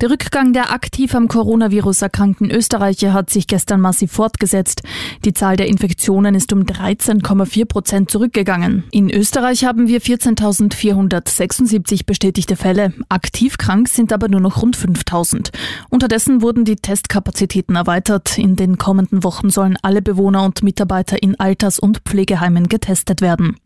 Der Rückgang der aktiv am Coronavirus erkrankten Österreicher hat sich gestern massiv fortgesetzt. Die Zahl der Infektionen ist um 13,4 Prozent zurückgegangen. In Österreich haben wir 14.476 bestätigte Fälle. Aktiv krank sind aber nur noch rund 5.000. Unterdessen wurden die Testkapazitäten erweitert. In den kommenden Wochen sollen alle Bewohner und Mitarbeiter in Alters- und Pflegeheimen getestet werden.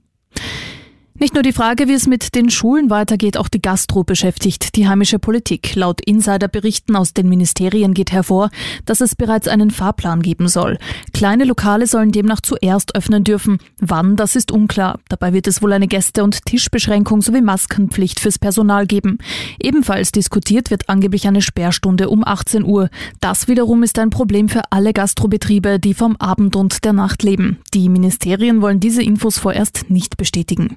Nicht nur die Frage, wie es mit den Schulen weitergeht, auch die Gastro beschäftigt die heimische Politik. Laut Insiderberichten aus den Ministerien geht hervor, dass es bereits einen Fahrplan geben soll. Kleine Lokale sollen demnach zuerst öffnen dürfen. Wann, das ist unklar. Dabei wird es wohl eine Gäste- und Tischbeschränkung sowie Maskenpflicht fürs Personal geben. Ebenfalls diskutiert wird angeblich eine Sperrstunde um 18 Uhr. Das wiederum ist ein Problem für alle Gastrobetriebe, die vom Abend und der Nacht leben. Die Ministerien wollen diese Infos vorerst nicht bestätigen.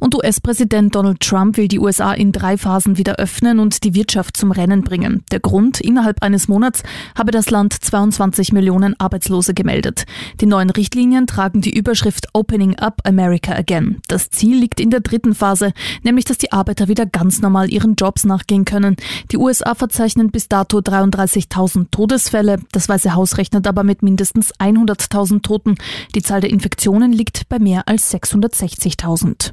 Und US-Präsident Donald Trump will die USA in drei Phasen wieder öffnen und die Wirtschaft zum Rennen bringen. Der Grund, innerhalb eines Monats habe das Land 22 Millionen Arbeitslose gemeldet. Die neuen Richtlinien tragen die Überschrift Opening Up America Again. Das Ziel liegt in der dritten Phase, nämlich dass die Arbeiter wieder ganz normal ihren Jobs nachgehen können. Die USA verzeichnen bis dato 33.000 Todesfälle. Das Weiße Haus rechnet aber mit mindestens 100.000 Toten. Die Zahl der Infektionen liegt bei mehr als 660.000.